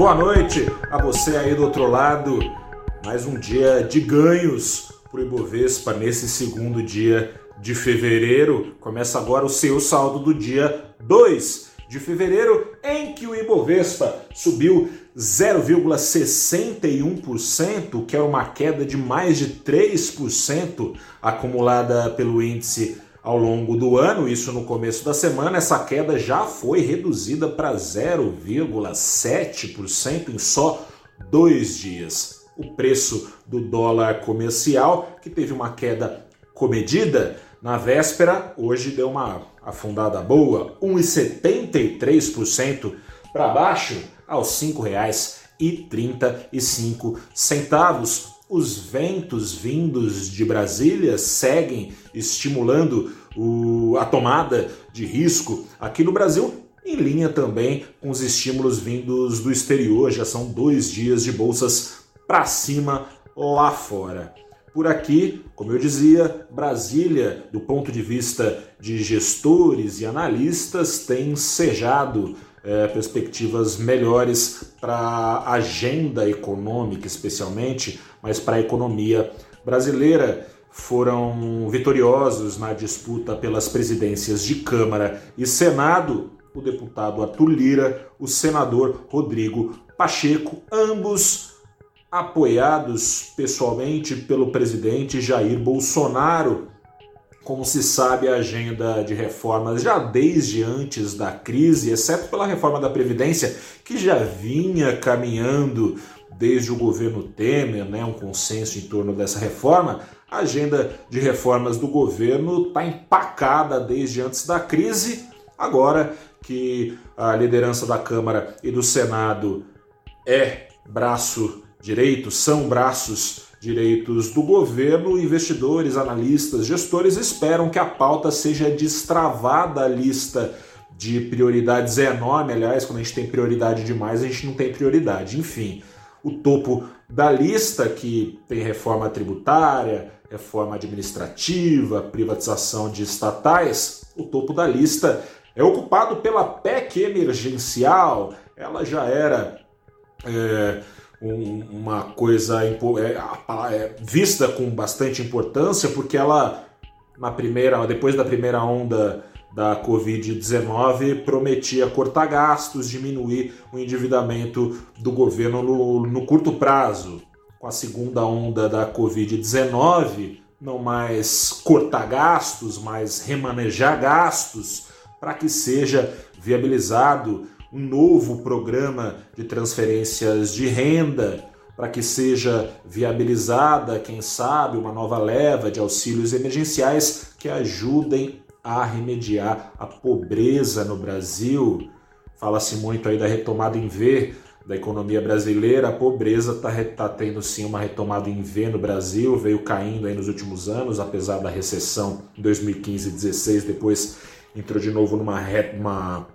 Boa noite a você aí do outro lado. Mais um dia de ganhos para o Ibovespa nesse segundo dia de fevereiro. Começa agora o seu saldo do dia 2 de fevereiro, em que o Ibovespa subiu 0,61%, que é uma queda de mais de 3% acumulada pelo índice ao longo do ano, isso no começo da semana, essa queda já foi reduzida para 0,7% em só dois dias. O preço do dólar comercial, que teve uma queda comedida na véspera, hoje deu uma afundada boa, 1,73% para baixo, aos R$ 5,35 os ventos vindos de Brasília seguem estimulando o, a tomada de risco aqui no Brasil, em linha também com os estímulos vindos do exterior. Já são dois dias de bolsas para cima lá fora. Por aqui, como eu dizia, Brasília, do ponto de vista de gestores e analistas, tem sejado é, perspectivas melhores para a agenda econômica, especialmente, mas para a economia brasileira. Foram vitoriosos na disputa pelas presidências de Câmara e Senado o deputado Arthur Lira, o senador Rodrigo Pacheco, ambos apoiados pessoalmente pelo presidente Jair Bolsonaro como se sabe, a agenda de reformas já desde antes da crise, exceto pela reforma da Previdência, que já vinha caminhando desde o governo Temer, né, um consenso em torno dessa reforma, a agenda de reformas do governo está empacada desde antes da crise. Agora que a liderança da Câmara e do Senado é braço direito, são braços direitos do governo, investidores, analistas, gestores esperam que a pauta seja destravada a lista de prioridades é enorme, aliás, quando a gente tem prioridade demais, a gente não tem prioridade. Enfim, o topo da lista, que tem reforma tributária, reforma administrativa, privatização de estatais, o topo da lista é ocupado pela PEC emergencial. Ela já era. É, um, uma coisa é, é, vista com bastante importância, porque ela, na primeira, depois da primeira onda da Covid-19, prometia cortar gastos, diminuir o endividamento do governo no, no curto prazo. Com a segunda onda da Covid-19, não mais cortar gastos, mas remanejar gastos para que seja viabilizado um novo programa de transferências de renda para que seja viabilizada, quem sabe, uma nova leva de auxílios emergenciais que ajudem a remediar a pobreza no Brasil. Fala-se muito aí da retomada em V da economia brasileira, a pobreza está tá tendo sim uma retomada em V no Brasil, veio caindo aí nos últimos anos, apesar da recessão em 2015 e 2016, depois entrou de novo numa uma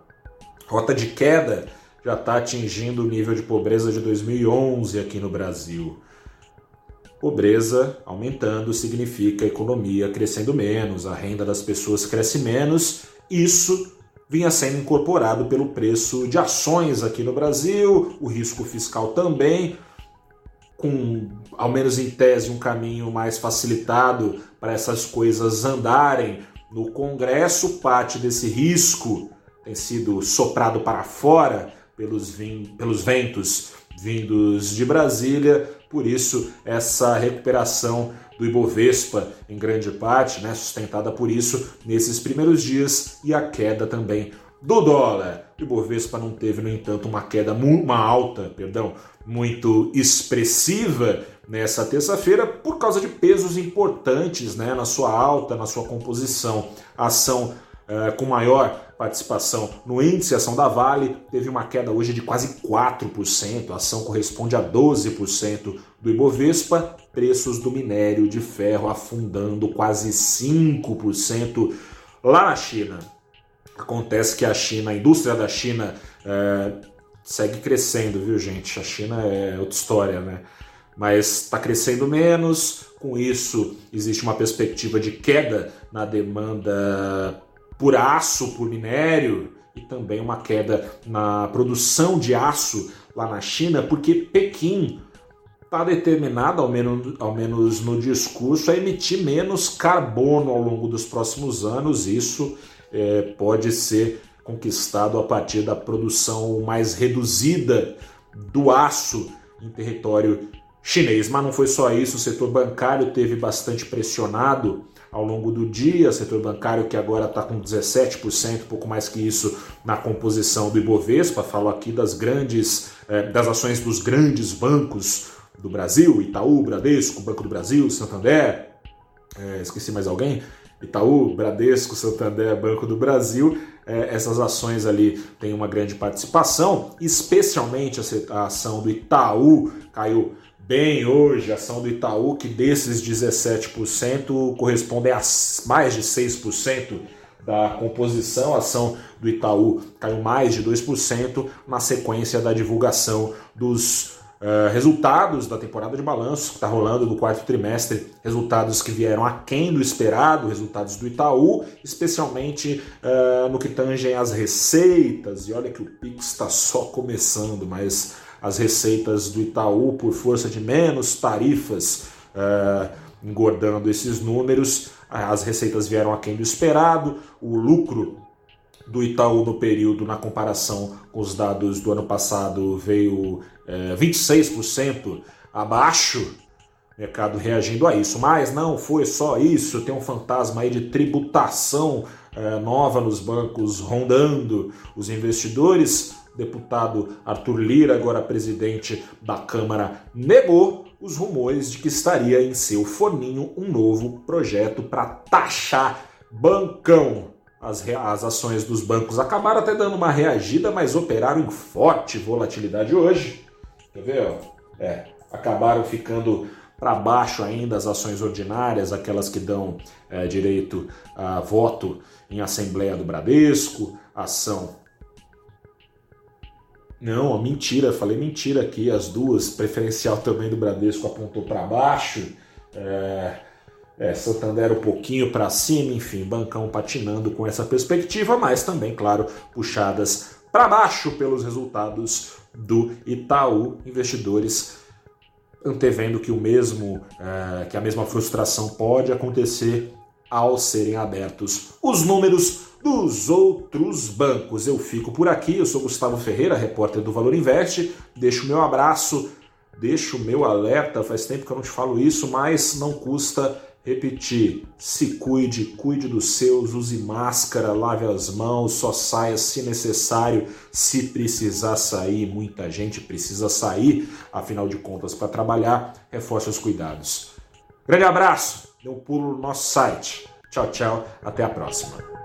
rota de queda já está atingindo o nível de pobreza de 2011 aqui no Brasil. Pobreza aumentando significa a economia crescendo menos, a renda das pessoas cresce menos. Isso vinha sendo incorporado pelo preço de ações aqui no Brasil, o risco fiscal também, com, ao menos em tese, um caminho mais facilitado para essas coisas andarem. No Congresso, parte desse risco tem sido soprado para fora pelos, pelos ventos vindos de Brasília, por isso essa recuperação do Ibovespa em grande parte, né, sustentada por isso nesses primeiros dias e a queda também do dólar. O Ibovespa não teve, no entanto, uma queda uma alta, perdão, muito expressiva nessa terça-feira por causa de pesos importantes, né, na sua alta, na sua composição. A ação uh, com maior participação no índice, a ação da Vale teve uma queda hoje de quase 4%, a ação corresponde a 12% do Ibovespa, preços do minério de ferro afundando quase 5% lá na China. Acontece que a China, a indústria da China é, segue crescendo, viu gente? A China é outra história, né? Mas está crescendo menos, com isso existe uma perspectiva de queda na demanda por aço, por minério e também uma queda na produção de aço lá na China, porque Pequim está determinado, ao menos, ao menos no discurso, a emitir menos carbono ao longo dos próximos anos. Isso é, pode ser conquistado a partir da produção mais reduzida do aço em território chinês. Mas não foi só isso, o setor bancário teve bastante pressionado ao longo do dia, setor bancário que agora está com 17%, pouco mais que isso, na composição do Ibovespa. Falo aqui das grandes, eh, das ações dos grandes bancos do Brasil, Itaú, Bradesco, Banco do Brasil, Santander, eh, esqueci mais alguém? Itaú, Bradesco, Santander, Banco do Brasil, eh, essas ações ali têm uma grande participação, especialmente a ação do Itaú caiu bem hoje, a ação do Itaú, que desses 17% correspondem a mais de 6% da composição. A ação do Itaú caiu mais de 2% na sequência da divulgação dos uh, resultados da temporada de balanço que está rolando do quarto trimestre, resultados que vieram aquém do esperado, resultados do Itaú, especialmente uh, no que tangem as receitas. E olha que o Pix está só começando, mas as receitas do Itaú por força de menos tarifas, uh, engordando esses números. As receitas vieram aquém do esperado, o lucro do Itaú no período, na comparação com os dados do ano passado, veio é, 26% abaixo, mercado reagindo a isso. Mas não foi só isso, tem um fantasma aí de tributação é, nova nos bancos rondando os investidores deputado Arthur Lira, agora presidente da Câmara, negou os rumores de que estaria em seu forninho um novo projeto para taxar bancão. As, as ações dos bancos acabaram até dando uma reagida, mas operaram em forte volatilidade hoje. Quer ver? É, acabaram ficando para baixo ainda as ações ordinárias, aquelas que dão é, direito a voto em Assembleia do Bradesco, ação não, mentira, falei mentira aqui. As duas, preferencial também do Bradesco apontou para baixo. É, é, Santander um pouquinho para cima, enfim, bancão patinando com essa perspectiva, mas também, claro, puxadas para baixo pelos resultados do Itaú. Investidores antevendo que o mesmo, é, que a mesma frustração pode acontecer ao serem abertos os números dos outros bancos. Eu fico por aqui, eu sou Gustavo Ferreira, repórter do Valor Investe. Deixo o meu abraço, deixo o meu alerta, faz tempo que eu não te falo isso, mas não custa repetir. Se cuide, cuide dos seus, use máscara, lave as mãos, só saia se necessário, se precisar sair, muita gente precisa sair, afinal de contas, para trabalhar, reforce os cuidados. Grande abraço, dê um pulo no nosso site. Tchau, tchau, até a próxima.